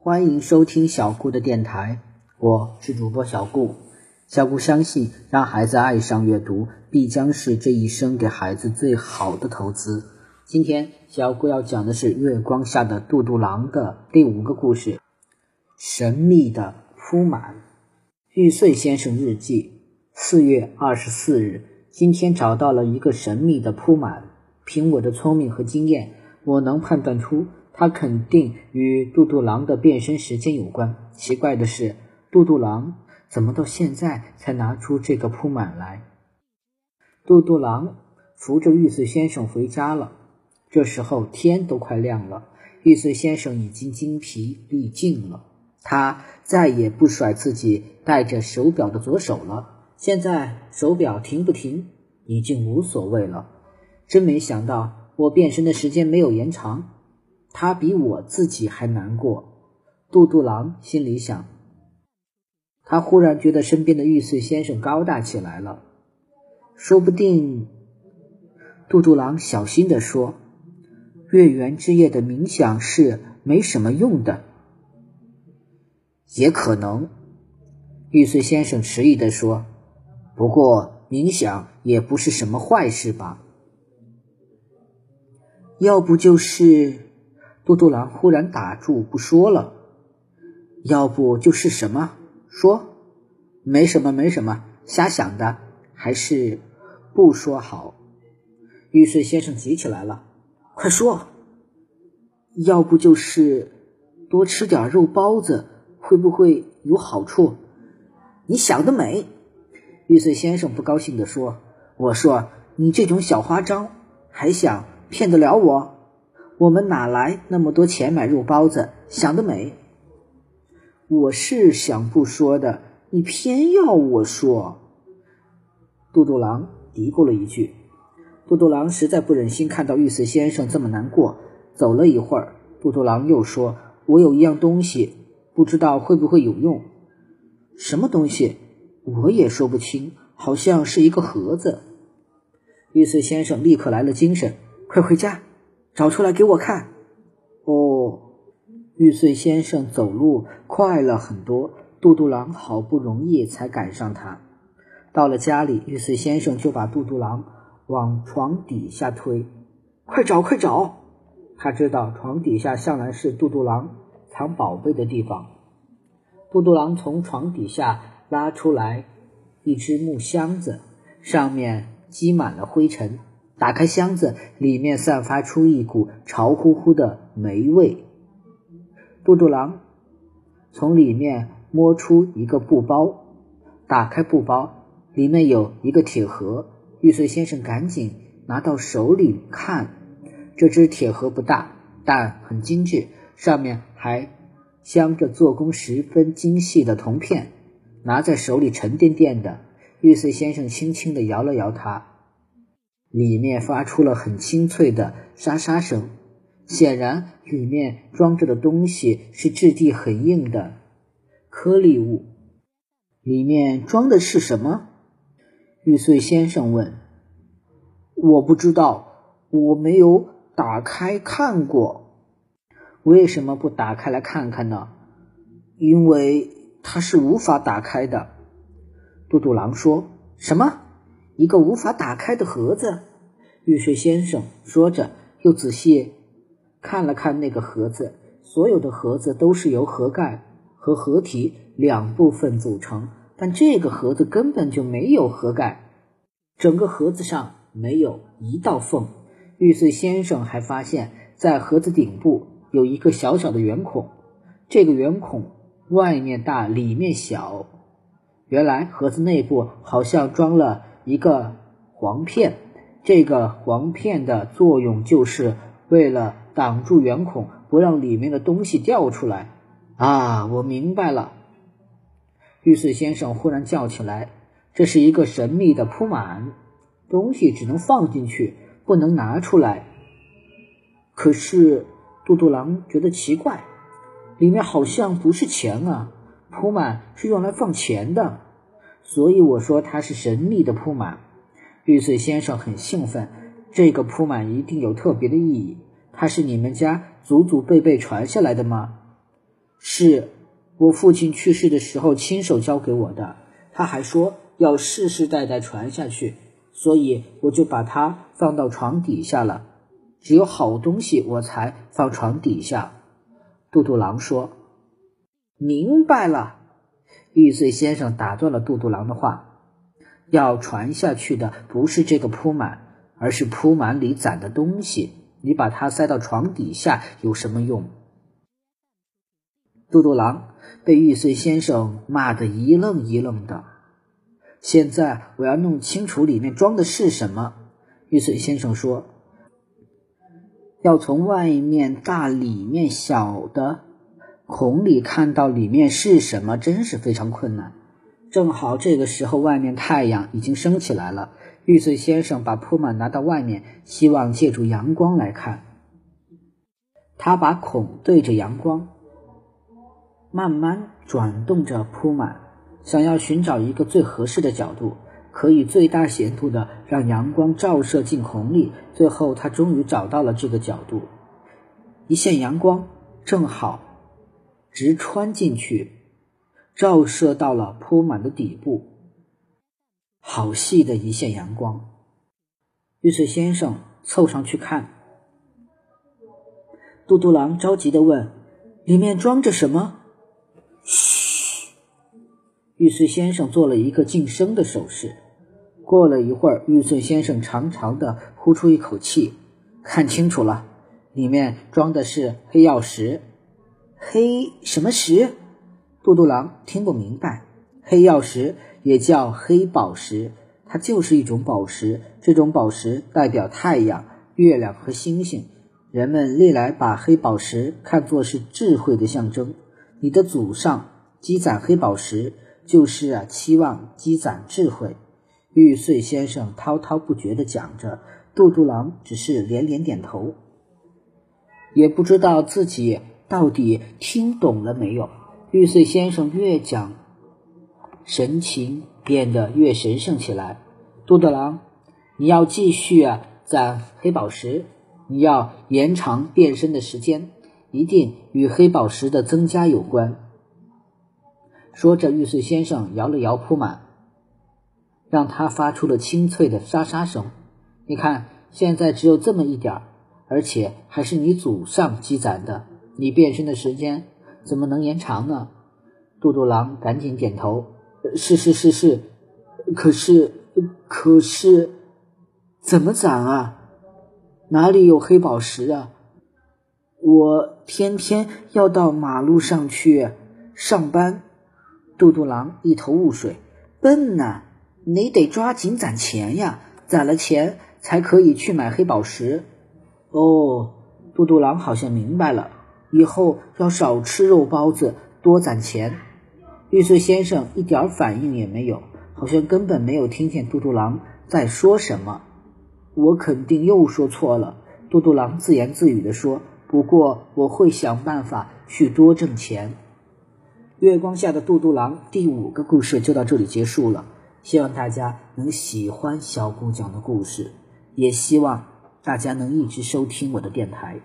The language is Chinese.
欢迎收听小顾的电台，我是主播小顾。小顾相信，让孩子爱上阅读，必将是这一生给孩子最好的投资。今天，小顾要讲的是《月光下的杜杜狼》的第五个故事——神秘的铺满。玉穗先生日记，四月二十四日，今天找到了一个神秘的铺满。凭我的聪明和经验，我能判断出。他肯定与杜杜狼的变身时间有关。奇怪的是，杜杜狼怎么到现在才拿出这个铺满来？杜杜狼扶着玉穗先生回家了。这时候天都快亮了，玉穗先生已经精疲力尽了。他再也不甩自己戴着手表的左手了。现在手表停不停已经无所谓了。真没想到，我变身的时间没有延长。他比我自己还难过，杜杜狼心里想。他忽然觉得身边的玉碎先生高大起来了，说不定……杜杜郎小心地说：“月圆之夜的冥想是没什么用的。”也可能，玉碎先生迟疑地说：“不过冥想也不是什么坏事吧？要不就是……”杜杜狼忽然打住不说了，要不就是什么？说，没什么，没什么，瞎想的，还是不说好。玉碎先生急起来了，快说！要不就是多吃点肉包子，会不会有好处？你想得美！玉碎先生不高兴地说：“我说你这种小花招，还想骗得了我？”我们哪来那么多钱买肉包子？想得美！我是想不说的，你偏要我说。杜杜狼嘀咕了一句。杜杜狼实在不忍心看到玉四先生这么难过，走了一会儿，杜杜狼又说：“我有一样东西，不知道会不会有用。什么东西？我也说不清，好像是一个盒子。”玉四先生立刻来了精神：“快回家！”找出来给我看。哦，玉碎先生走路快了很多，杜杜狼好不容易才赶上他。到了家里，玉碎先生就把杜杜狼往床底下推。快找，快找！他知道床底下向来是杜杜狼藏宝贝的地方。杜杜狼从床底下拉出来一只木箱子，上面积满了灰尘。打开箱子，里面散发出一股潮乎乎的霉味。杜杜狼从里面摸出一个布包，打开布包，里面有一个铁盒。玉碎先生赶紧拿到手里看，这只铁盒不大，但很精致，上面还镶着做工十分精细的铜片，拿在手里沉甸甸的。玉碎先生轻轻地摇了摇它。里面发出了很清脆的沙沙声，显然里面装着的东西是质地很硬的颗粒物。里面装的是什么？玉碎先生问。我不知道，我没有打开看过。为什么不打开来看看呢？因为它是无法打开的。嘟嘟狼说什么？一个无法打开的盒子，玉碎先生说着，又仔细看了看那个盒子。所有的盒子都是由盒盖和盒体两部分组成，但这个盒子根本就没有盒盖，整个盒子上没有一道缝。玉碎先生还发现，在盒子顶部有一个小小的圆孔，这个圆孔外面大，里面小。原来盒子内部好像装了。一个簧片，这个簧片的作用就是为了挡住圆孔，不让里面的东西掉出来。啊，我明白了！玉碎先生忽然叫起来：“这是一个神秘的铺满，东西只能放进去，不能拿出来。”可是杜杜狼觉得奇怪，里面好像不是钱啊，铺满是用来放钱的。所以我说它是神秘的铺满。玉碎先生很兴奋，这个铺满一定有特别的意义。它是你们家祖祖辈辈传下来的吗？是我父亲去世的时候亲手教给我的。他还说要世世代代传下去，所以我就把它放到床底下了。只有好东西我才放床底下。”杜杜狼说：“明白了。”玉碎先生打断了杜杜狼的话：“要传下去的不是这个铺满，而是铺满里攒的东西。你把它塞到床底下有什么用？”杜杜狼被玉碎先生骂得一愣一愣的。现在我要弄清楚里面装的是什么。玉碎先生说：“要从外面大、里面小的孔里看到里面是什么，真是非常困难。正好这个时候，外面太阳已经升起来了。玉碎先生把铺满拿到外面，希望借助阳光来看。他把孔对着阳光。”慢慢转动着铺满，想要寻找一个最合适的角度，可以最大限度的让阳光照射进孔里。最后，他终于找到了这个角度，一线阳光正好直穿进去，照射到了铺满的底部。好细的一线阳光，玉碎先生凑上去看。嘟嘟狼着急的问：“里面装着什么？”嘘，玉碎先生做了一个噤声的手势。过了一会儿，玉碎先生长长的呼出一口气，看清楚了，里面装的是黑曜石。黑什么石？杜杜狼听不明白。黑曜石也叫黑宝石，它就是一种宝石。这种宝石代表太阳、月亮和星星。人们历来把黑宝石看作是智慧的象征。你的祖上积攒黑宝石，就是啊，期望积攒智慧。玉碎先生滔滔不绝地讲着，杜杜狼只是连连点头，也不知道自己到底听懂了没有。玉碎先生越讲，神情变得越神圣起来。杜杜狼，你要继续啊攒黑宝石，你要延长变身的时间。一定与黑宝石的增加有关。说着，玉碎先生摇了摇铺满，让它发出了清脆的沙沙声。你看，现在只有这么一点儿，而且还是你祖上积攒的。你变身的时间怎么能延长呢？杜杜狼赶紧点头：“是是是是。”可是可是，怎么攒啊？哪里有黑宝石啊？我天天要到马路上去上班，杜杜狼一头雾水。笨呐，你得抓紧攒钱呀，攒了钱才可以去买黑宝石。哦，杜杜狼好像明白了，以后要少吃肉包子，多攒钱。玉碎先生一点反应也没有，好像根本没有听见嘟嘟狼在说什么。我肯定又说错了，嘟嘟狼自言自语地说。不过我会想办法去多挣钱。月光下的嘟嘟狼第五个故事就到这里结束了，希望大家能喜欢小姑讲的故事，也希望大家能一直收听我的电台。